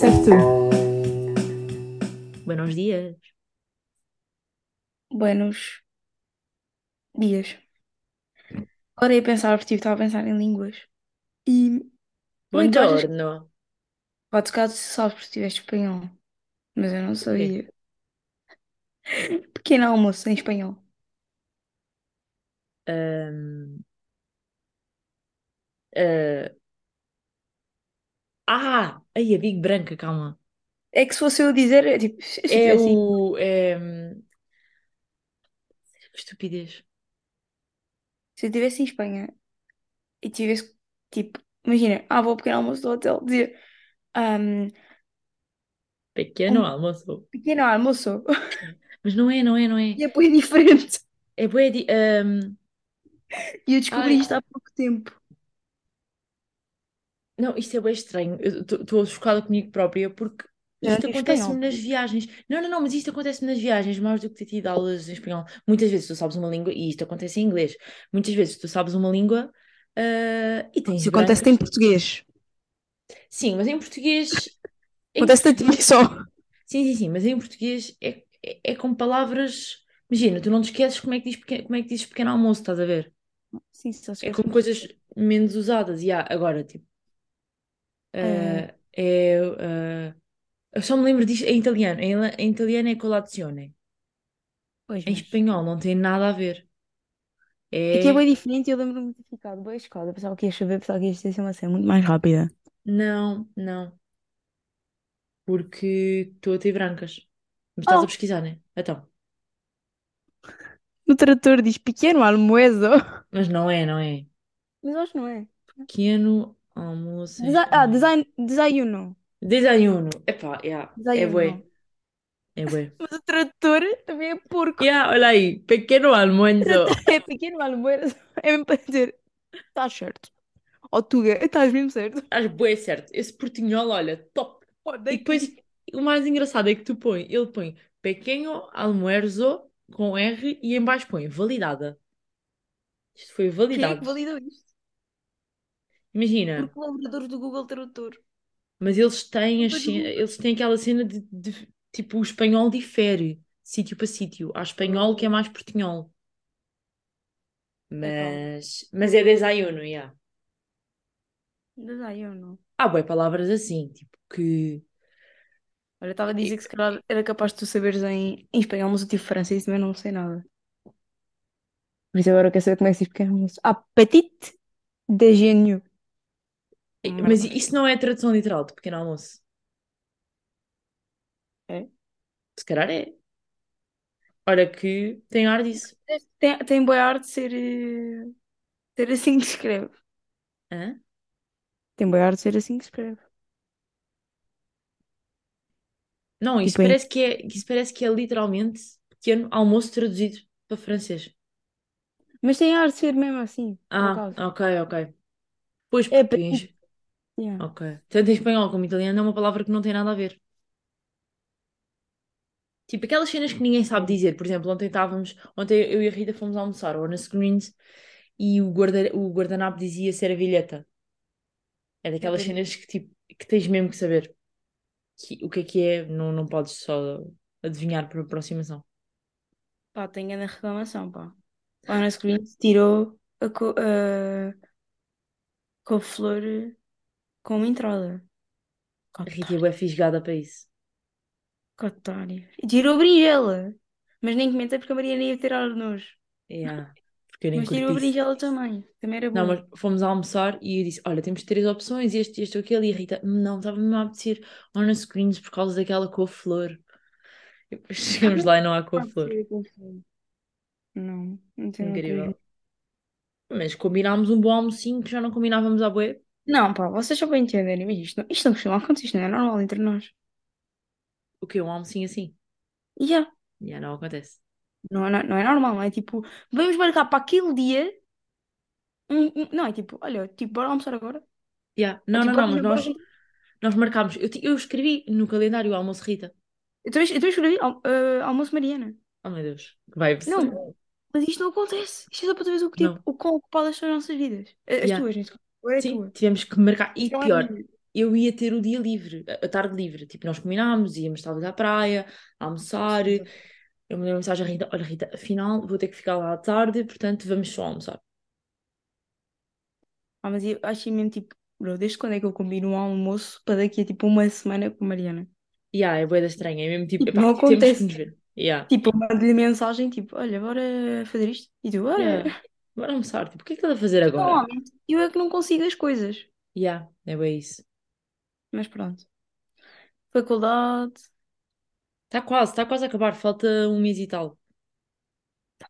Tu. Buenos dias. Buenos dias. Agora ia pensar, porque tipo, estava a pensar em línguas. E Ui, tu achas que Buongiorno. podes caso sabes porque tiveste espanhol. Mas eu não sabia. Pequeno almoço em espanhol. Ahm, ah, ah, aí a Big Branca, calma. É que se fosse eu dizer, é tipo, eu É tivesse, o. É... Estupidez. se eu tivesse em Espanha e tivesse, tipo, imagina, ah, vou ao pequeno almoço do hotel, dizia um, Pequeno um almoço. pequeno almoço. Mas não é, não é, não é. E é bem diferente. É bué de. ahm, E eu descobri Ai, isto há pouco tempo. Não, isto é bem estranho. Estou chocada comigo própria porque não isto tive acontece-me nas viagens. Não, não, não, mas isto acontece-me nas viagens mais do que ter tido aulas em espanhol. Muitas vezes tu sabes uma língua, e isto acontece em inglês. Muitas vezes tu sabes uma língua ah, e tens Isso acontece em português. Sim, mas em português. Em Acontece a ti só. Sim, sim, sim, mas em português é, é, é com palavras. Imagina, tu não te esqueces como é que diz pequeno, como é que dizes pequeno almoço, estás a ver? Sim, só É com coisas menos usadas. E há, agora, tipo, Ah, é. ah, eu só me lembro disto em italiano. Em, em italiano é colazione. pois, Em mas. espanhol não tem nada a ver. É que é É. bem diferente e eu lembro-me de ter ficado bem escada. Pensava que ia chover, pensava que ia ser uma cena muito mais rápida. Não, não. Porque estou a ter brancas. Mas estás a Oh, pesquisar, né? Então. no trator diz pequeno almoço. Mas não é, não é. Mas acho que não é. Pequeno almoço em Desa ah, design, desayuno. Desayuno. Epá, yeah, é bué. Desayuno. É bué. Mas o trator também é porco. Yeah, olha aí, pequeno O almuerzo. trator é pequeno almoço. É mesmo para dizer, estás certo. Ó Tuga, estás mesmo certo. Estás bué certo. Esse portinhol, olha, top. E depois, o mais engraçado é que tu põe, ele põe pequeno almuerzo com R e em baixo põe validada. Isto foi Quem é que validado. validou isto? Por Imagina, colaboradores do Google Tradutor. mas eles têm, Google. eles têm aquela cena de, de- tipo, o espanhol difere de sítio para sítio. Há espanhol que é mais portinhol. É qual? Mas, mas é desayuno, yeah. Desayuno. Há bué palavras assim, tipo, que... Olha, estava a dizer que se calhar era capaz de tu saberes em, em espanhol, mas eu tive francês e também não sei nada. Por isso agora eu quero saber como é que se diz pequeno almoço. Ah, petit déjeuner. Uma Mas isso não é a tradução literal de pequeno almoço. É. Se calhar é. Ora que tem ar disso. Tem, tem boa arte de ser, eh, ser assim que se escreve. Hã? Tem boa arte de ser assim que se escreve. Não, isso Tipo, em- parece que é, isso parece que é literalmente pequeno almoço traduzido para francês. mas tem arte de ser mesmo assim, por Ah, acaso. ok, ok. Pois, É porque. Yeah. ok. Tanto em espanhol como em italiano é uma palavra que não tem nada a ver. Tipo, aquelas cenas que ninguém sabe dizer. Por exemplo, ontem estávamos, ontem eu e a Rita fomos almoçar ao na Screens e o, guarda, o guardanapo dizia servilheta. É daquelas cenas que, tipo, que tens mesmo que saber. Que- o que é que é, não, não podes só adivinhar por aproximação. Pá, tem grande reclamação, pá. A Ana Screen tirou a, co a couve-flor como entrada. A Rita é fisgada para isso. cotário. E tirou a berinjela. Mas nem comentei porque a Mariana ia tirar nojo. Yeah, porque eu nem Mas tirou a isso. berinjela também. Também era Não, bom. mas fomos almoçar e eu disse: Olha, temos três opções, este, este ou aquele. E a Rita: Não, estava-me a apetecer on screens por causa daquela couve-flor. E depois chegamos lá e não há couve-flor. ser couve-flor. Não, não tem a. Incrível. Mas combinámos um bom almocinho que já não combinávamos à bué. Não, pá, vocês só para entenderem, mas isto, não- isto não costuma acontecer, isto não é normal entre nós. O quê? Um almocinho assim? Já, Já não acontece. não, é- não, não é normal, não é tipo, vamos marcar para aquele dia, um- um- não é tipo, olha, tipo, bora almoçar agora. Yeah. Ou Não, tipo, não, bora, não, mas bora. nós, nós marcámos. Eu, ti- eu escrevi no calendário o almoço Rita. Eu também, eu também escrevi al- eh, almoço Mariana. Oh meu Deus, que vibes. Não, mas isto não acontece. Isto é só para tu veres o que tipo, Não. o quão ocupadas são as nossas vidas. As, as Yeah. tuas, neste caso. Agora é Sim, tua. tivemos que marcar. E é pior, minha. eu ia ter o dia livre, a a tarde livre. Tipo, nós combinámos, íamos talvez à praia, almoçar. Eu mandei uma mensagem à Rita: Olha, Rita, afinal vou ter que ficar lá à tarde, portanto vamos só almoçar. Ah, mas eu acho mesmo tipo, bro, desde quando é que eu combino um almoço para daqui a tipo uma semana com a Mariana? E yeah, é boa estranha, é mesmo tipo, Tipo, epá, não temos que acontece. nos ver. Yeah. Tipo, eu mando-lhe mensagem, tipo, olha, bora fazer isto. E tu, olha, Yeah. Bora almoçar. Tipo, o que é que estás a fazer agora? normalmente eu é que não consigo as coisas. Yeah, é bem isso. Mas pronto. Faculdade, Está quase, está quase a acabar, falta um mês e tal.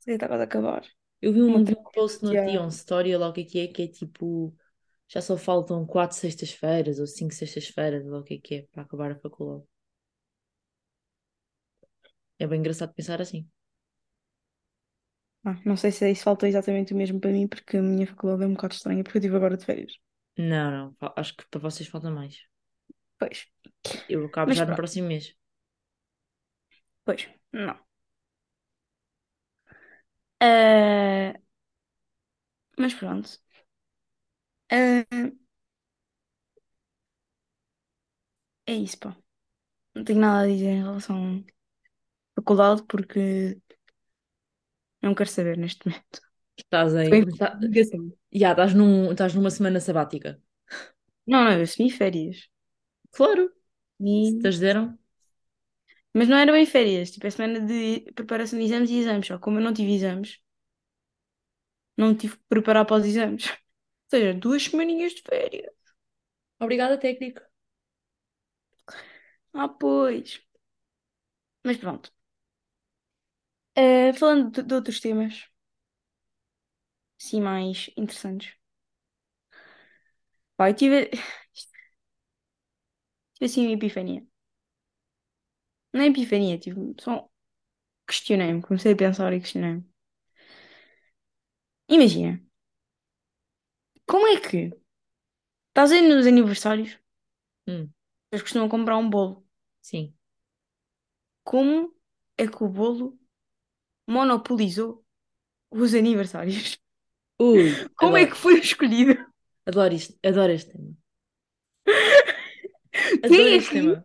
está quase a acabar. Eu vi um, um post no dia, um story, lá o que é que é, que é tipo, já só faltam quatro sextas-feiras ou cinco sextas-feiras, lá o que é que é, para acabar a faculdade. É bem engraçado pensar assim. Ah, não sei se isso falta exatamente o mesmo para mim, porque a minha faculdade é um bocado estranha, porque eu estive agora de férias. Não, não, acho que para vocês falta mais. Pois, Eu acabo Mas já no pronto. próximo mês. pois, não. Ah, mas pronto. Ah, é isso, pá. Não tenho nada a dizer em relação à faculdade, porque não quero saber neste momento. Estás em. em Tá, estás num, estás numa semana sabática. Não, não, eu assumi férias. Claro, se E... te as deram. Mas não era bem férias, tipo, é semana de preparação de exames e exames. Só como eu não tive exames, não tive que preparar para os exames. Ou seja, duas semaninhas de férias. Obrigada, técnico. Ah, pois. Mas pronto. Eh, falando de, de outros temas, sim, mais interessantes. Pá, eu tive, tive assim uma epifania. Não é epifania, tive, só questionei-me, comecei a pensar e questionei-me. Imagina, como é que estás aí nos aniversários, Hum, eles costumam comprar um bolo. sim. Como é que o bolo monopolizou os aniversários? Ui, Como é adoro, que foi escolhido? adoro isto, adoro este tema. Quem Adoro é este que, tema.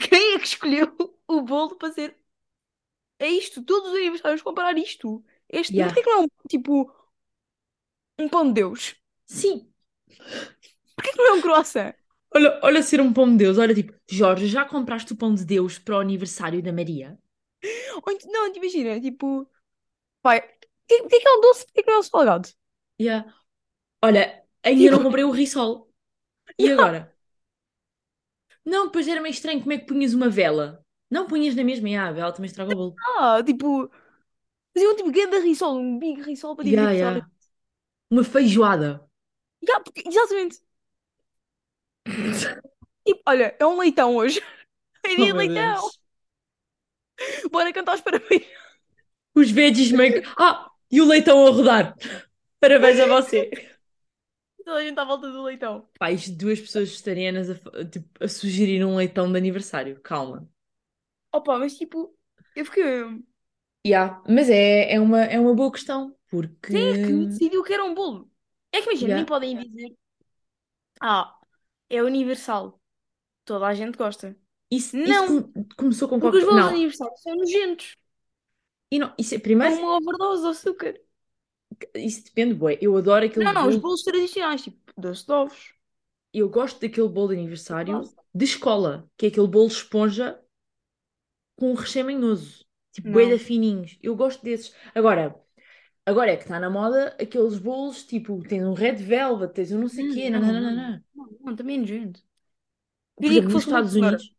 quem é que escolheu o bolo para ser É isto, todos os aniversários comprar isto. Este, Yeah. porquê que não é um, tipo um pão de Deus? Sim, Porquê que não é um croissant? olha, olha ser um pão de Deus. Olha, tipo, Jorge, já compraste o pão de Deus para o aniversário da Maria? Não, tipo, imagina, tipo, pai, porquê, porquê que é um doce, porquê que não é um salgado? Yeah. Olha, ainda não Tipo- comprei o risol. E agora? Não, depois era meio estranho. Como é que punhas uma vela? Não punhas na mesma. Yeah, a vela também estraga o bolo. Ah, tipo, faziam um tipo grande risol, um big risol para dividir Yeah, yeah. Uma feijoada. Yeah, porque- exatamente. Tipo, olha, é um leitão hoje. É Oh, dia de meu leitão. Deus. Bora cantar os parabéns. Os veggies meio... que- Ah, e o leitão a rodar. Parabéns a você. Toda a gente à volta do leitão. De duas pessoas vegetarianas a, tipo, a sugerir um leitão de aniversário. Calma. Opa, mas tipo, eu fiquei. Yeah, mas é, é, uma, é uma boa questão, porque... Quem é que decidiu que era um bolo? É que imagina, Yeah. nem podem dizer. Ah, é universal. Toda a gente gosta. Isso, Não. isso come- começou com Porque os qualquer... bolos de Não, aniversário são nojentos. e não, isso é, São primeiro, uma overdose de açúcar. isso depende, bué. Eu adoro aquele Não, não, os bolo, bolos tradicionais, tipo doce de ovos. eu gosto daquele bolo de aniversário Nossa. de escola, que é aquele bolo esponja com um recheio manhoso, tipo bué de fininhos. Eu gosto desses. Agora, agora é que está na moda aqueles bolos, tipo, tens um red velvet, tens um não sei o quê, Não, nananana. não, não, não, também é nojento. Por Queria exemplo, que nos fosse uma Estados. Unidos,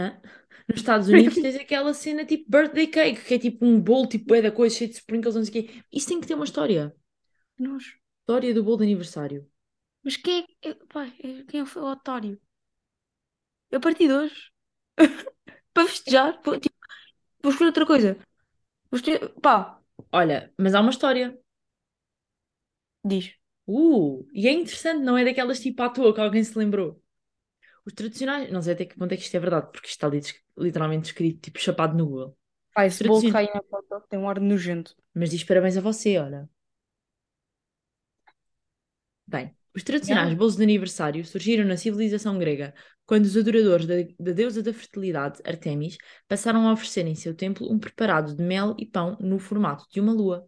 hã? Nos Estados Unidos tens aquela cena tipo birthday cake, que é tipo um bolo tipo bué da coisa, cheio de sprinkles, não sei o quê. Isso tem que ter uma história. Nojo. História do bolo de aniversário. Mas quem é, pá, é- quem foi o otário? Eu parti de hoje. Para festejar. Vou, tipo, vou escolher outra coisa. Vou escolher, pá, Olha, mas há uma história. diz. Uh, e é interessante, não é daquelas tipo à toa que alguém se lembrou. Os tradicionais, não sei até que ponto é que isto é verdade, porque isto está literalmente escrito, tipo chapado no Google. Pá, esse bolo aí na foto tem um ar nojento. Mas diz parabéns a você, olha. Bem, Os tradicionais Yeah. bolos de aniversário surgiram na civilização grega, quando os adoradores da, da deusa da fertilidade, Artemis, passaram a oferecer em seu templo um preparado de mel e pão no formato de uma lua.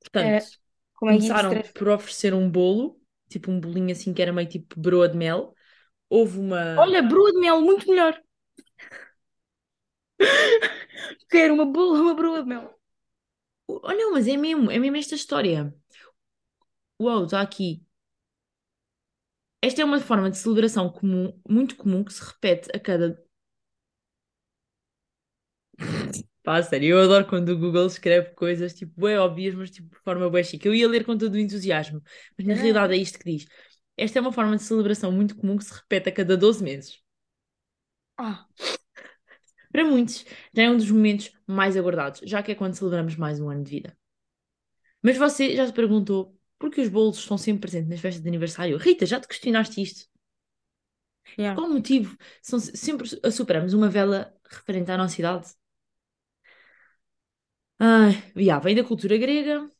Portanto, É, como é isso começaram por oferecer um bolo, tipo um bolinho assim que era meio tipo broa de mel. Houve uma. Olha, broa de mel, muito melhor. Quero uma bola, uma broa de mel. Oh, não, mas é mesmo, é mesmo esta história. Uau, está aqui. Esta é uma forma de celebração comum, muito comum que se repete a cada. Pá, sério, eu adoro quando o Google escreve coisas tipo bem óbvias, mas tipo de forma bem chique. Eu ia ler com todo o entusiasmo, mas na É. realidade é isto que diz. Esta é uma forma de celebração muito comum que se repete a cada 12 meses. Ah, Para muitos, já é um dos momentos mais aguardados, já que é quando celebramos mais um ano de vida. Mas você já se perguntou por que os bolos estão sempre presentes nas festas de aniversário? Rita, já te questionaste isto? yeah. Qual o motivo? São, sempre assopramos uma vela referente à nossa idade? Ai, vem da cultura grega.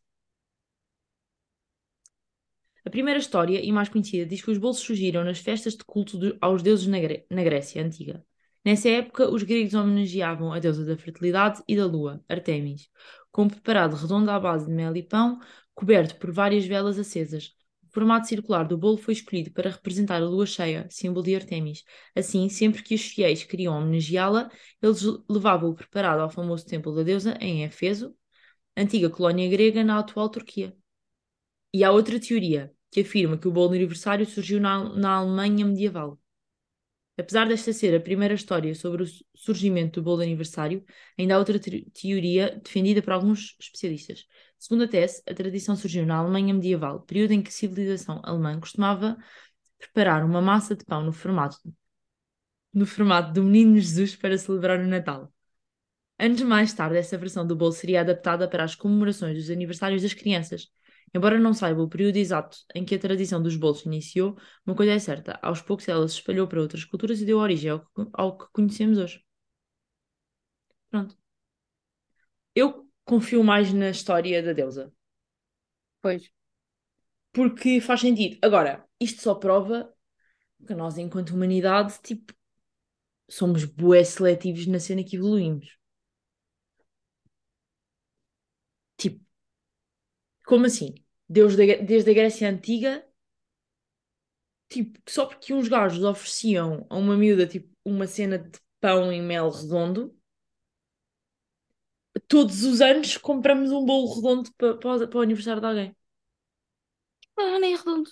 A primeira história, e mais conhecida, diz que os bolos surgiram nas festas de culto aos deuses na, Gré- na Grécia Antiga. Nessa época, os gregos homenageavam a deusa da fertilidade e da lua, Artemis, com um preparado redondo à base de mel e pão, coberto por várias velas acesas. Formato circular do bolo foi escolhido para representar a lua cheia, símbolo de Artemis. Assim, sempre que os fiéis queriam homenageá-la, eles levavam o preparado ao famoso templo da deusa em Éfeso, antiga colónia grega na atual Turquia. E há outra teoria que afirma que o bolo aniversário surgiu na, na Alemanha medieval. Apesar desta ser a primeira história sobre o su- surgimento do bolo aniversário, ainda há outra te- teoria defendida por alguns especialistas. Segundo a tese, a tradição surgiu na Alemanha medieval, período em que a civilização alemã costumava preparar uma massa de pão no formato, no formato do Menino Jesus para celebrar o Natal. Anos mais tarde, essa versão do bolo seria adaptada para as comemorações dos aniversários das crianças. Embora não saiba o período exato em que a tradição dos bolos iniciou, uma coisa é certa: aos poucos ela se espalhou para outras culturas e deu origem ao que, ao que conhecemos hoje. Pronto. Eu confio mais na história da deusa, Pois. porque faz sentido. Agora, isto só prova que nós, enquanto humanidade, tipo, somos bué seletivos na cena que evoluímos. Tipo, como assim? Deus da- desde a Grécia Antiga, tipo, só porque uns gajos ofereciam a uma miúda, tipo, uma cena de pão e mel redondo, todos os anos compramos um bolo redondo para, para, o- para o aniversário de alguém. Ah, nem é redondo.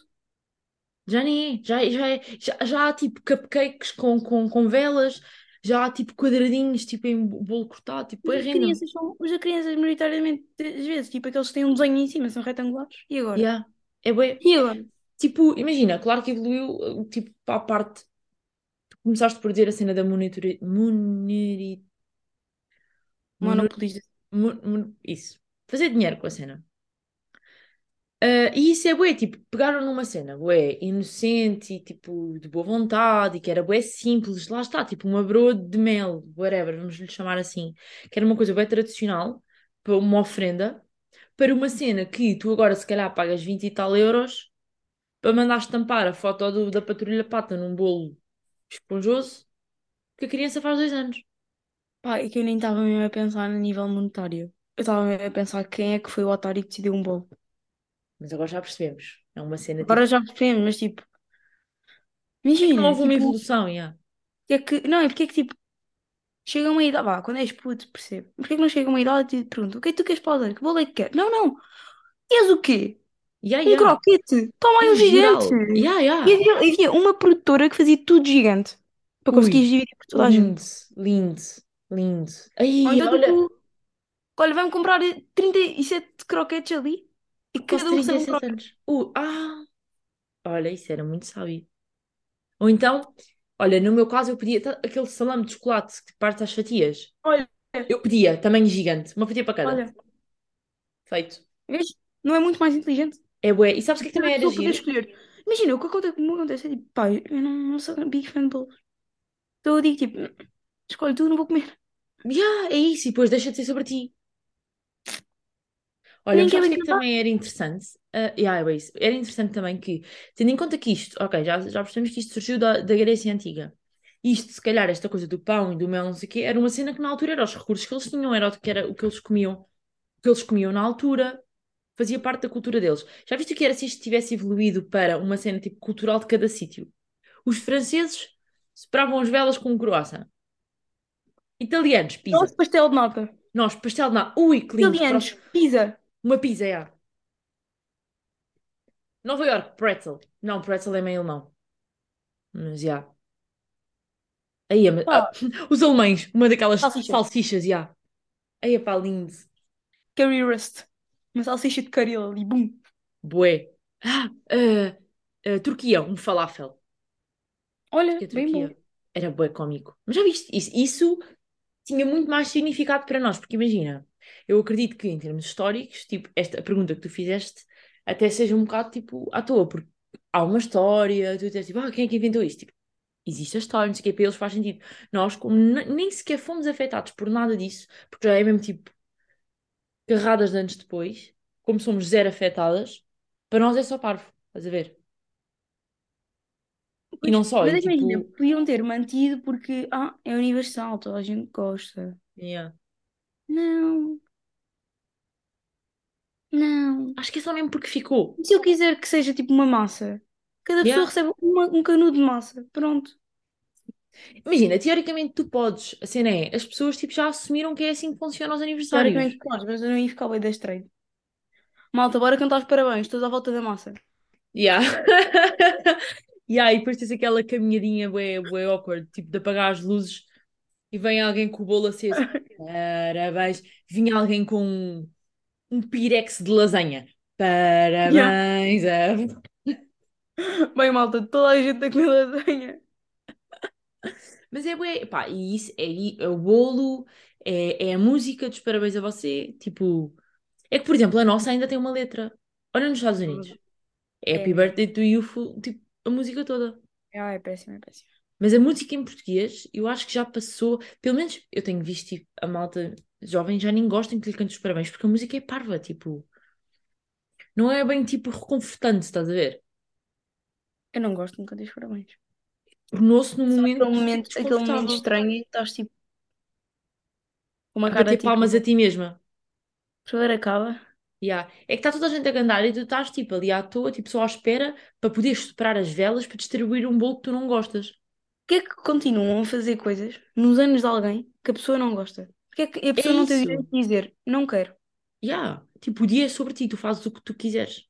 Já nem é, já, já, é, já, já há tipo cupcakes com, com, com velas, já há tipo quadradinhos, tipo em bolo cortado, tipo, é as random. crianças maioritariamente, às vezes, tipo, aqueles que têm um desenho em cima, são retangulares. E agora? Yeah. É bué. E agora? Tipo, imagina, claro que evoluiu, tipo, para a parte. Tu começaste por dizer a cena da monitori... Moneri... Mono- Monopolista. mon- mon- Isso. Fazer dinheiro com a cena. Ah, e isso é bué, tipo, pegaram numa cena bué inocente e tipo de boa vontade e que era bué simples, lá está, tipo uma broa de mel, whatever, vamos lhe chamar assim, que era uma coisa bué tradicional, para uma ofrenda, para uma cena que tu agora se calhar pagas 20 e tal euros para mandar estampar a foto do- da patrulha pata num bolo esponjoso que a criança faz dois anos. Pá, é que eu nem estava mesmo a pensar a nível monetário. Eu estava mesmo a pensar quem é que foi o otário que decidiu um bolo. Mas agora já percebemos, é uma cena tipo, Agora já percebemos, mas tipo, não imagina, houve uma tipo, evolução, yeah. é que, não, é porque é que tipo, chega uma idade, vá, quando és puto, percebo. Mas porquê que não chega uma idade e te pergunta, o que é que tu queres para o aldeia? Que bolo é que queres? Não, não, és o quê? Um croquete, toma aí um geral, gigante. yeah, yeah. E havia, havia uma produtora que fazia tudo gigante, para Ui. conseguires dividir por toda a gente. Lindo, lindo, lindo. Ou Ai, então olha, tipo, olha, vai-me comprar 37 croquetes ali e posso cada um recebe um 37 croquete. anos. Uh, ah, olha, isso era muito sábio. Ou então, olha, no meu caso eu pedia ta- aquele salame de chocolate que parte às fatias. Olha, Eu pedia, tamanho gigante, uma fatia para cada. olha, Feito. vês? Não é muito mais inteligente? É bué. E sabes o que é que Cada também era pessoa poder giro? escolher. Imagina, o que acontece, o que acontece é tipo, pá, eu não, não sou big fan de bolos. Então eu digo tipo, escolhe tu, não vou comer. Yeah, é isso, e depois deixa de ser sobre ti. Olha, mas sabes o quer que também era interessante? Ah, yeah, é isso. Era interessante também que, tendo em conta que isto, ok, já, já percebemos que isto surgiu da, da Grécia Antiga. Isto, se calhar, esta coisa do pão e do mel, não sei o quê, era uma cena que na altura era os recursos que eles tinham, era o que, era o que eles comiam, o que eles comiam na altura, fazia parte da cultura deles. Já viste o que era se isto tivesse evoluído para uma cena tipo cultural de cada sítio? Os franceses separavam as velas com um croissant. Italianos, pizza. Nosso pastel de nata. Nós, pastel de nata. Ui, que lindo. Italianos, pizza. Uma pizza, é. Nova York, pretzel. Não, pretzel é meio alemão. Mas, já. Aí, Pá. ah, os alemães, uma daquelas Salsicha. salsichas, já. Aí, pá, lindo. Currywurst. Uma salsicha de caril ali, bum. Bué. Ah, ah, ah, Turquia, um falafel. Olha, Que é bem bom. Turquia. Era bué cómico. Mas já viste? Isso, isso tinha muito mais significado para nós, porque imagina, eu acredito que em termos históricos, tipo, esta pergunta que tu fizeste até seja um bocado tipo à toa, porque há uma história, tu dizes tipo, ah, quem é que inventou isto? Tipo, existe a história, não sei o que, para eles faz sentido. Nós, como ne- nem sequer fomos afetados por nada disso, porque já é mesmo tipo carradas de anos depois, como somos zero afetadas, para nós é só parvo, estás a ver? E não só, mas e imagina, tipo. podiam ter mantido porque ah, é universal, toda a gente gosta. yeah. Não, não. Acho que é só mesmo porque ficou. E se eu quiser que seja tipo uma massa? Cada pessoa Yeah. recebe uma- um canudo de massa. Pronto. Imagina, teoricamente tu podes, a cena é, as pessoas tipo, já assumiram que é assim que funcionam os aniversários. Teoricamente mas eu não ia ficar bem da estranho. Malta, bora cantar os parabéns, todos à volta da massa. Yeah. yeah, e depois tens aquela caminhadinha bué, bué awkward, tipo de apagar as luzes e vem alguém com o bolo aceso. Parabéns. Vinha alguém com um, um pirex de lasanha. Parabéns. a- Bem, malta, toda a gente a comer lasanha. Mas é bué, pá, e isso é, é o bolo, é, é a música dos parabéns a você. Tipo, é que, por exemplo, a nossa ainda tem uma letra. Olha nos Estados Unidos. É Happy É. Birthday to You, tipo, a música toda. Ah, é péssimo, é péssimo. Mas a música em português, eu acho que já passou. Pelo menos eu tenho visto tipo, a malta jovem já nem gostam que lhe cante os parabéns, porque a música é parva, tipo. Não é bem tipo reconfortante, estás a ver? Eu não gosto de cantar os parabéns. Num Só momento, aquele momento, aquele momento estranho e estás tipo uma A cara bater tipo, palmas a ti mesma. favor, acaba. Yeah. É que está toda a gente a cantar e tu estás tipo ali à toa, tipo só à espera para poderes soprar as velas para distribuir um bolo que tu não gostas. Porquê é que continuam a fazer coisas nos anos de alguém que a pessoa não gosta? Porquê é que a pessoa não tem o direito de dizer não quero? Yeah. Tipo, o dia é sobre ti, tu fazes o que tu quiseres.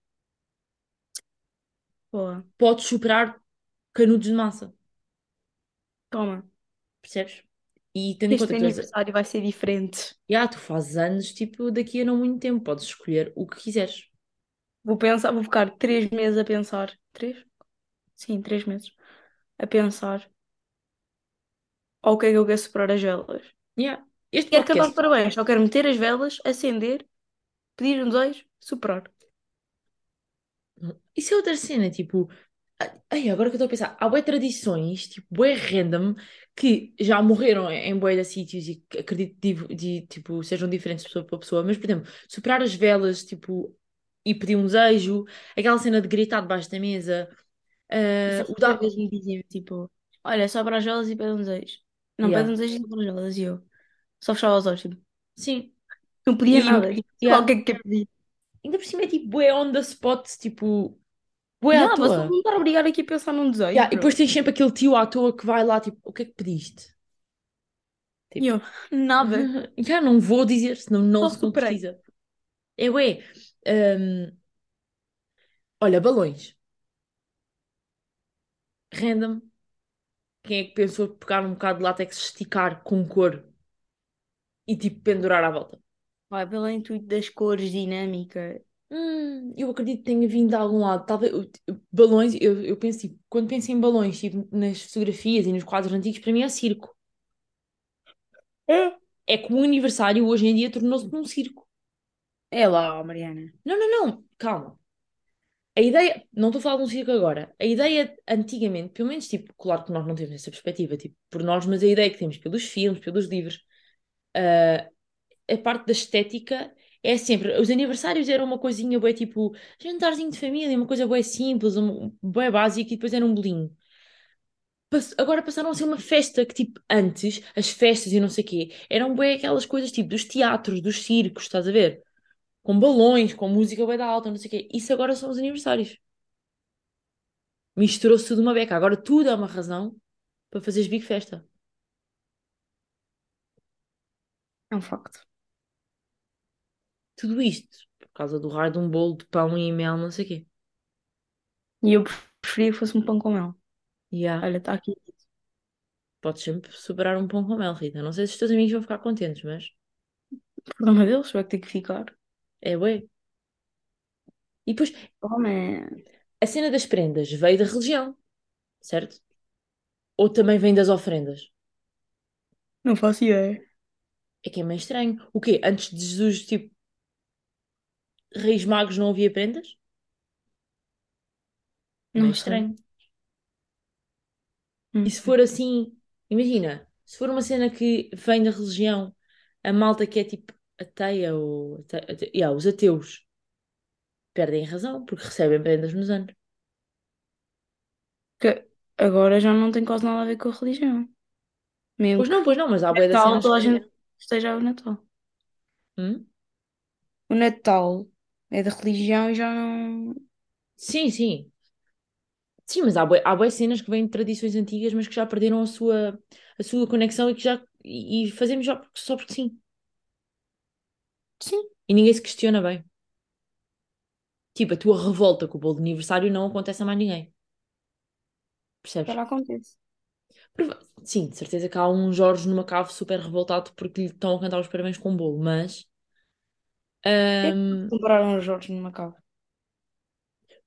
Boa, Podes soprar canudos de massa, toma. percebes? E tendo em Este conta que aniversário vai ser diferente. Yeah, tu fazes anos, tipo, daqui a não muito tempo, podes escolher o que quiseres. Vou pensar, vou ficar três meses a pensar. Três? Sim, três meses. A pensar ao que é que eu quero soprar as velas. Yeah. Este Quero cantar os podcast, parabéns, só quero meter as velas, acender, pedir um desejo, soprar. isso é outra cena, tipo, ai, agora que eu estou a pensar, há bué tradições, tipo, bué random, que já morreram em bué de sítios e que acredito de, de, tipo, sejam diferentes de pessoa para pessoa, mas, por exemplo, soprar as velas, tipo, e pedir um desejo, aquela cena de gritar debaixo da mesa, Isso o da... me diziam, tipo, olha, sopra as velas e pede um desejo. Não, Yeah. pede um desejo e sopra as velas. E eu só fechava os olhos, tipo, Sim, não pedia E- nada. Tipo, yeah. o que é pedir. ainda por cima é tipo, bué on the spot, tipo, bué à Yeah, vocês toa. vão estar a obrigar aqui a pensar num desejo. Yeah, e depois tens sempre aquele tio à toa que vai lá, tipo, o que é que pediste? E eu, nada. Já não vou dizer, senão não Só se superei. concretiza. É, ué. hum, olha, balões. Random. Quem é que pensou pegar um bocado de látex, esticar com cor e tipo pendurar à volta? Vai pelo intuito das cores, dinâmica. Hum, eu acredito que tenha vindo de algum lado. Talvez balões, eu, eu penso, tipo, quando penso em balões, tipo, nas fotografias e nos quadros antigos, para mim é circo. É? É como o aniversário hoje em dia tornou-se num circo. É lá, Mariana. Não, não, não, calma. A ideia, não estou a falar de um circo agora. A ideia antigamente, pelo menos, tipo, claro que nós não temos essa perspectiva, tipo, por nós, mas a ideia que temos pelos filmes, pelos livros, ah, a parte da estética é sempre, os aniversários eram uma coisinha bué tipo, jantarzinho de família, uma coisa bué simples, um, bué básica e depois era um bolinho. Agora passaram a ser uma festa que, tipo, antes, as festas e não sei o quê, eram bué aquelas coisas, tipo, dos teatros, dos circos, estás a ver? Com balões, com música bué da alta, não sei o quê. Isso agora são os aniversários. Misturou-se tudo uma beca. Agora tudo é uma razão para fazeres big festa. É um facto. Tudo isto, por causa do raio de um bolo de pão e mel, não sei o quê. E eu preferia que fosse um pão com mel. Yeah. Olha, está aqui. Podes sempre superar um pão com mel, Rita. Não sei se os teus amigos vão ficar contentes, mas Problema deles, vai ter que ficar. é bué. E depois, Oh, man. a cena das prendas veio da religião, certo? Ou também vem das ofrendas? Não faço ideia. É que é meio estranho. O quê? Antes de Jesus, tipo, Reis Magos não havia prendas? Meio Não sei. estranho. Não E se sei. for assim, imagina, se for uma cena que vem da religião, a malta que é tipo ateia ou ate, ate- yeah, os ateus perdem a razão porque recebem prendas nos anos. Que agora já não tem quase nada a ver com a religião. Mesmo Pois que não, pois não, mas há bué de Natal, cenas toda a que. gente esteja o Natal. Hum? O Natal é da religião e já não. Sim, sim. Sim, mas há bué, há bué cenas que vêm de tradições antigas, mas que já perderam a sua, a sua conexão e que já e, e fazemos já porque- só porque sim. Sim, E ninguém se questiona bem. Tipo, a tua revolta com o bolo de aniversário não acontece a mais ninguém. Percebes? agora acontece. Prova- Sim, de certeza que há um Jorge numa cave super revoltado porque lhe estão a cantar os parabéns com um bolo, mas. Que ahm, compraram os Jorge numa cave.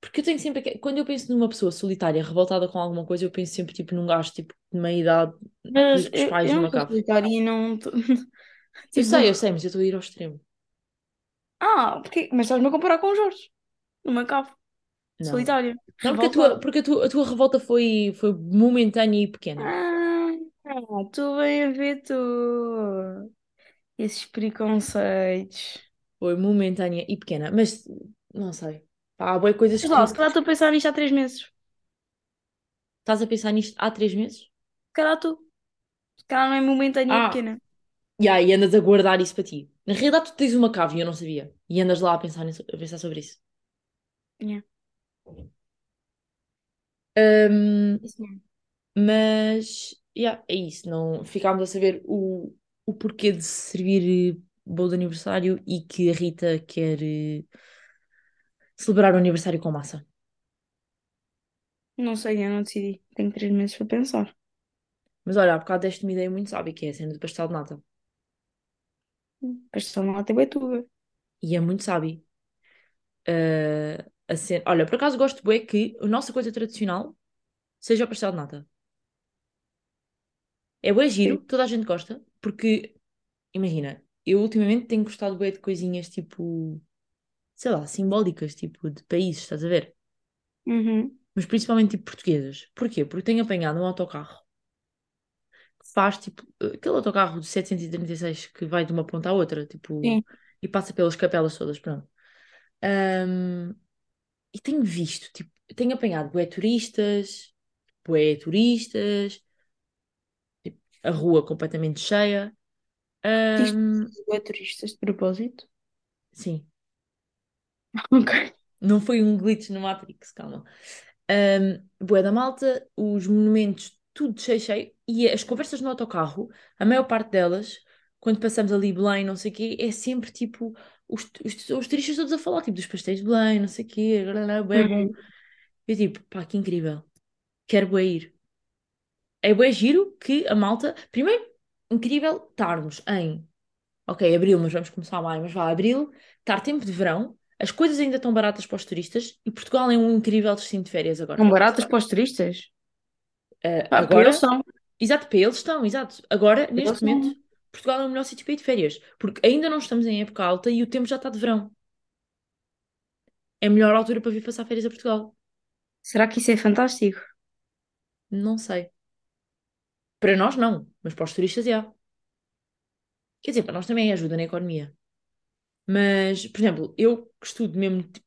porque eu tenho sempre. aque- Quando eu penso numa pessoa solitária, revoltada com alguma coisa, eu penso sempre tipo num gajo tipo, de meia idade, Mas com os eu, pais eu cave. solitária e não. tô- Eu Tipo, sei, eu sei, mas eu estou a ir ao extremo. ah, porque... mas estás-me a comparar com o Jorge numa cave Não. solitária, Não, porque a tua, porque a tua, a tua revolta foi, foi momentânea e pequena. Ah, tu bem a ver tu. Esses preconceitos. Foi momentânea e pequena. Mas não sei. Pá, há bué coisas que lá, se calhar estou a pensar nisto há três meses. Se estás a pensar nisto há três meses. calhar tu. Se calhar não é momentânea e Ah, pequena. yeah, e andas a guardar isso para ti. Na realidade, tu tens uma cave e eu não sabia. E andas lá a pensar, nisso- a pensar sobre isso. Yeah. Ahm, Isso mas, yeah, é isso. Não, ficámos a saber o, o porquê de se servir bolo de aniversário e que a Rita quer eh, celebrar o aniversário com massa. Não sei, eu não decidi. Tenho três meses para pensar. Mas olha, há bocado deste uma ideia muito sábia, que é a cena do pastel de nata. Pastel de nata é betuga. E é muito sábio. Ah, a cena... Olha, por acaso gosto bué que a nossa coisa tradicional seja o pastel de nata. É bué giro, toda a gente gosta, porque, imagina, eu ultimamente tenho gostado bué de coisinhas tipo, sei lá, simbólicas, tipo, de países, estás a ver? Uhum. Mas principalmente tipo portuguesas. Porquê? Porque tenho apanhado um autocarro que faz tipo, aquele autocarro de 736 que vai de uma ponta à outra, tipo, Sim. e passa pelas capelas todas, pronto. Ahm, e tenho visto, tipo, tenho apanhado bué turistas, bué turistas, tipo, a rua completamente cheia. Ahm, é turistas de propósito. sim, Ok. não foi um glitch no Matrix, calma. Um, bué da malta, os monumentos, tudo cheio, cheio. E as conversas no autocarro, a maior parte delas, quando passamos ali Belém, não sei o quê, é sempre tipo os, os, os turistas todos a falar, tipo dos pastéis de Belém, não sei o quê, bué bom. Uhum. Eu tipo, pá, que incrível. Quero bué ir. É bué giro que a malta. Primeiro, incrível estarmos em. Ok, abril, mas vamos começar maio, mas vá, abril, estar tempo de verão, as coisas ainda estão baratas para os turistas e Portugal é um incrível destino de férias agora. São baratas para os turistas? Uh, agora, são. exato, para eles estão, exato. Agora, Para neste momento, são. Portugal é o melhor sítio para ir de férias, porque ainda não estamos em época alta e o tempo já está de verão. É a melhor altura para vir passar férias a Portugal. Será que isso é fantástico? Não sei. Para nós, não, mas para os turistas, é. Quer dizer, para nós também ajuda na economia. Mas, por exemplo, eu que estudo mesmo tipo,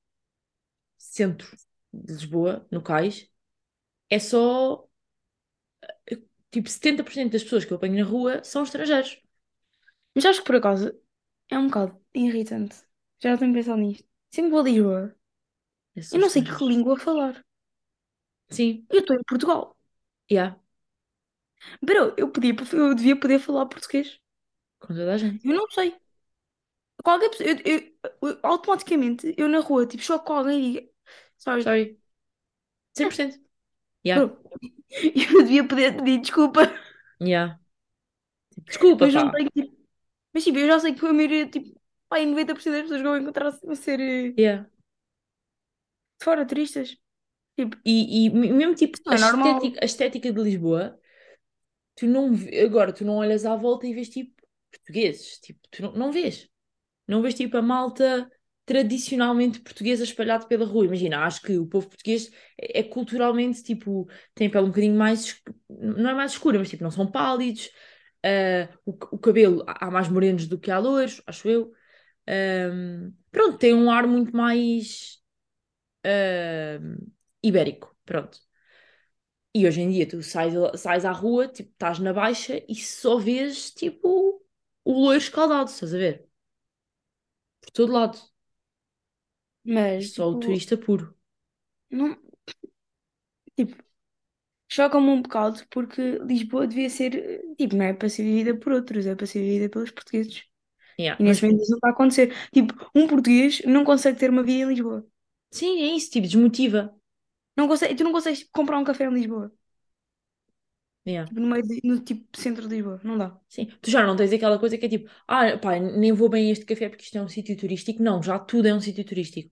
centro de Lisboa, no Cais, é só tipo 70% das pessoas que eu apanho na rua são estrangeiros. Mas acho que por acaso é um bocado irritante. Já tenho pensado nisto. Sempre vou a Lisboa. É Eu não sei que língua falar. Sim, Eu estou em Portugal. yeah, Pero eu podia, eu devia poder falar português. com toda a gente. Eu não sei. Qualquer pessoa, eu, eu- eu- automaticamente, eu na rua, tipo, choco com alguém e digo, sorry. Sorry. 100%. Yeah, Bro, eu devia poder pedir desculpa. yeah. Desculpa, Mas não pá. tenho, tipo, mas tipo, eu já sei que a maioria, tipo, pai, 90% das pessoas que eu vou encontrar vão ser eh, de Yeah. fora, turistas. Tipo, E, e me- mesmo tipo, isso a é normal. estética, a estética de Lisboa, tu não agora tu não olhas à volta e vês tipo portugueses, tipo, tu não, não vês. Não vês tipo a malta tradicionalmente portuguesa espalhada pela rua. Imagina, acho que o povo português é, é culturalmente tipo, tem pele um bocadinho mais, não é mais escura, mas tipo, não são pálidos. ah, o, o cabelo, há mais morenos do que há loiros, acho eu. Ahm, pronto, tem um ar muito mais ahm, ibérico, pronto. E hoje em dia tu sais, sais à rua, tipo, estás na baixa e só vês tipo o loiro escaldado, estás a ver? Por todo lado. Mas, Só o tipo, turista puro. não, tipo, choca-me um bocado porque Lisboa devia ser, tipo, não é para ser vivida por outros, é para ser vivida pelos portugueses. Yeah, E Mas neste momento isso não está a acontecer. Tipo, um português não consegue ter uma vida em Lisboa. sim, é isso, tipo, desmotiva. Não consegue, tu não consegues comprar um café em Lisboa. Yeah. Tipo, no meio de- no tipo centro de Lisboa. Não dá. Sim. Tu já não tens aquela coisa que é tipo, ah, pá, nem vou bem a este café porque isto é um sítio turístico. Não, já tudo é um sítio turístico.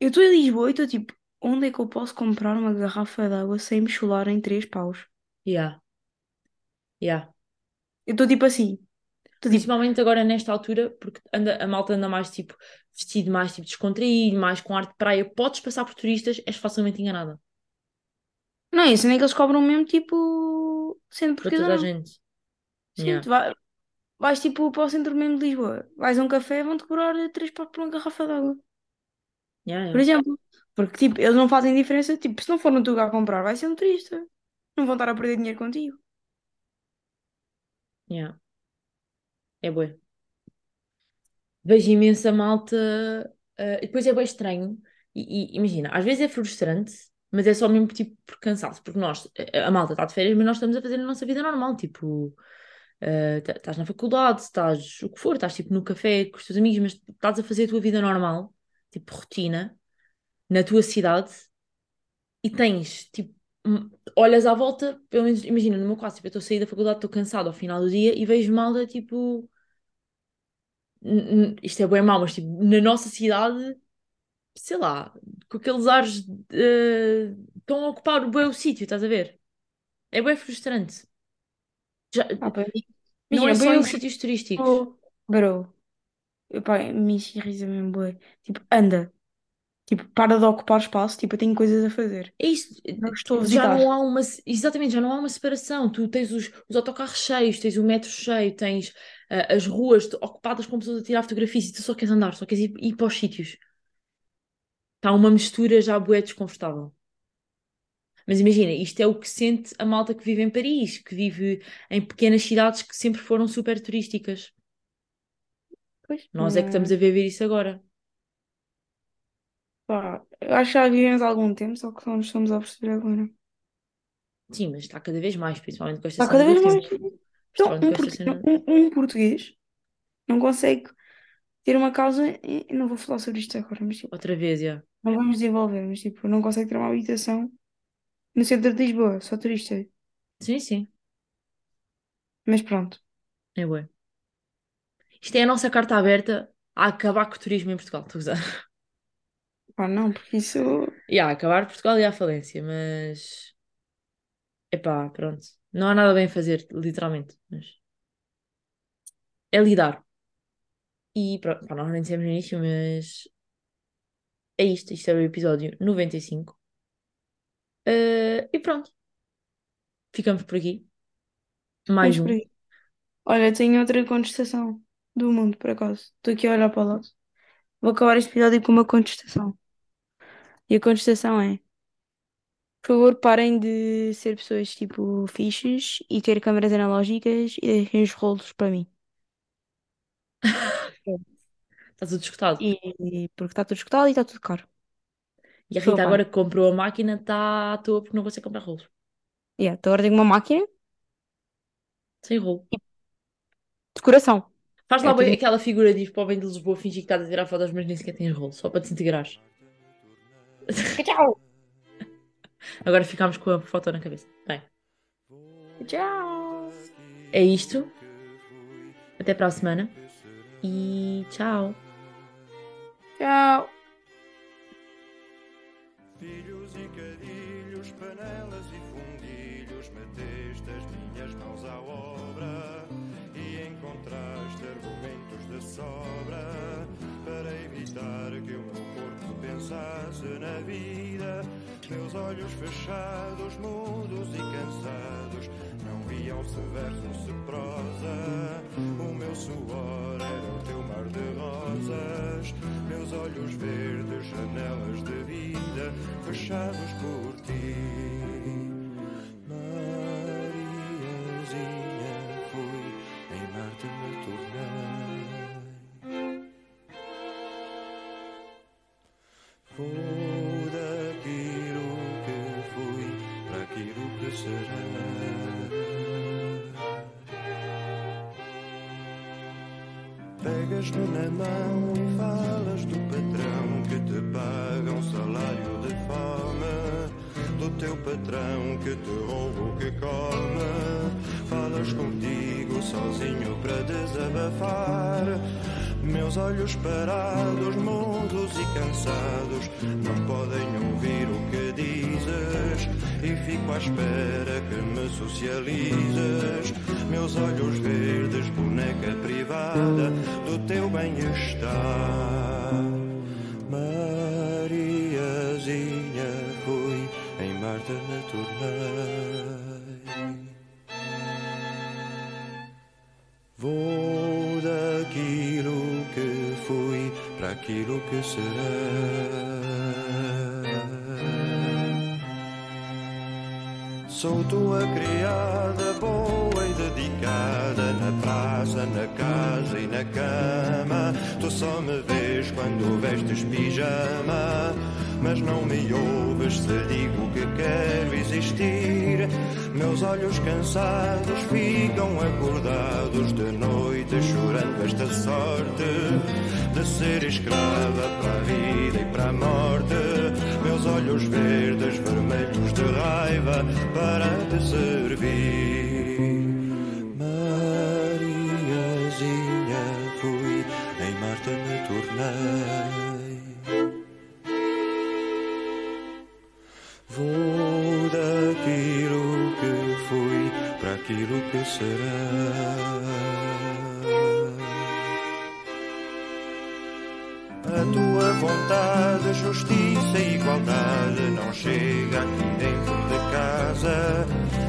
Eu estou em Lisboa e estou tipo, onde é que eu posso comprar uma garrafa de água sem me chular em três paus? Yeah. Yeah. Eu estou tipo assim. Tipo, Principalmente agora nesta altura, porque anda, a malta anda mais tipo vestido mais tipo descontraído, mais com arte de praia. Podes passar por turistas, és facilmente enganada. não é isso, nem que eles cobram mesmo tipo centro Para português toda a gente. Sim, Yeah. tu vai- vais tipo para o centro mesmo de Lisboa. Vais a um café vão-te cobrar três paus por uma garrafa de água. Yeah, Por yeah. exemplo. Porque tipo, eles não fazem diferença. Tipo, se não for no teu lugar comprar, vai ser um turista. Não vão estar a perder dinheiro contigo. Yeah. É bué. Vejo imensa malta. ah, e depois é bem estranho. E, e imagina, às vezes é frustrante, mas é só mesmo tipo por cansaço. Porque nós, a, a malta está de férias, mas nós estamos a fazer a nossa vida normal. Tipo, estás na faculdade, estás o que for, estás tipo no café com os teus amigos, mas estás a fazer a tua vida normal, tipo rotina, na tua cidade. E tens, tipo, olhas à volta, pelo menos, imagina, no meu caso, tipo, eu estou a sair da faculdade, estou cansada ao final do dia e vejo malta, tipo isto é bem mau, mas tipo, na nossa cidade, sei lá, com aqueles ares eh, estão a ocupar bem o sítio, estás a ver? É bem frustrante. Já- Ah, mim. não é Imagina, só para em eu sítios turísticos. Oh, bro, pá, me irrita mesmo, bué. Tipo, anda. Tipo, para de ocupar espaço. Tipo, eu tenho coisas a fazer. É isso, Não estou a já não visitar. há uma, exatamente, já não há uma separação. Tu tens os, os autocarros cheios, tens o metro cheio, tens ah, as ruas ocupadas com pessoas a tirar fotografias e tu só queres andar, só queres ir, ir para os sítios. Está uma mistura já bué desconfortável. Mas imagina, isto é o que sente a malta que vive em Paris, que vive em pequenas cidades que sempre foram super turísticas. Pois, Nós é que estamos a viver isso agora. pá, eu acho que já vivemos há algum tempo, só que só nos estamos a perceber agora. Sim, mas está cada vez mais, principalmente com esta Está cada vez mais. tempo. Então, um, portu- um- um português não consegue ter uma causa. e- não vou falar sobre isto agora, mas tipo, Outra vez, já. não vamos desenvolver, mas tipo, não consegue ter uma habitação no centro de Lisboa, só turista. Sim, sim, Mas pronto. é bom. Isto é a nossa carta aberta a acabar com o turismo em Portugal. Estou a usar. Pá, não, porque isso. E a acabar Portugal e à falência, mas. Epá, pronto. Não há nada bem a fazer, literalmente. Mas é lidar. E pronto, nós nem dissemos no início, mas é isto. Isto é o episódio 95. Eh, e pronto, ficamos por aqui. Mais um. aí. Olha, tenho outra contestação. do mundo, por acaso. Estou aqui a olhar para o lado. Vou acabar este episódio com uma contestação. E a contestação é: por favor, parem de ser pessoas tipo fixes e ter câmaras analógicas e deixem os rolos para mim. Está tudo escutado. E, e- porque está tudo escutado e está tudo caro. E a Rita, agora que comprou a máquina, está à toa porque não consegue comprar rolos. Yeah, então agora tenho uma máquina Sem rolo. de decoração. Faz É lá bem tudo- aquela figura de ir para o bem de Lisboa, fingir que estás a tirar fotos, mas nem sequer tens rolo, só para te integrares. Tchau! Agora ficámos com a foto na cabeça. Bem, Tchau! é isto. Até para a semana. E tchau. Tchau! Filhos e cadilhos, panelas e fundilhos, meteste as minhas mãos à obra e encontraste argumentos de sobra para evitar que o meu corpo pensasse na vida. Meus olhos fechados, mudos e cansados, não viam se verso, se prosa. O meu suor era o teu mar de rosas, meus olhos verdes, janelas de vida, fechados por ti. Mão e falas do patrão que te paga um salário de fome. Do teu patrão que te rouba o que come. Falas contigo sozinho para desabafar. Meus olhos parados, mudos e cansados, não podem ouvir o que dizes. E fico à espera que me socializes. Meus olhos verdes, boneca privada do teu bem-estar. Mariazinha, fui, em Marta me tornei. Aquilo que será. Sou tua criada, boa e dedicada na praça, na casa e na cama. Tu só me vês quando vestes pijama, mas não me ouves se digo que quero existir. Meus olhos cansados ficam acordados de noite, chorando esta sorte de ser escrava para a vida e para a morte. Meus olhos verdes, vermelhos de raiva para te servir. Vontade, justiça e igualdade não chega aqui dentro de casa.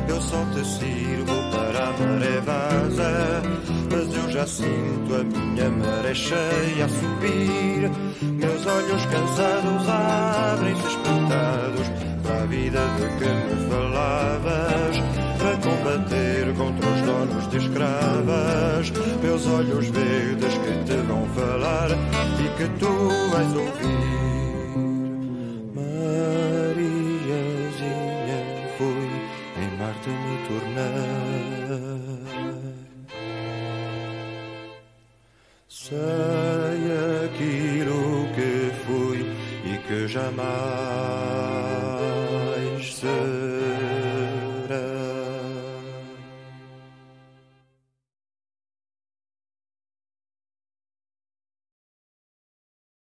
Eu só te sirvo para a maré vaza. Mas eu já sinto a minha maré cheia a subir. Meus olhos cansados abrem-se espantados para a vida de que me falavas. De escravas. Meus olhos verdes que te vão falar e que tu vais ouvir. Mariazinha, fui, em Marte me tornei. Sei aquilo que fui e que jamais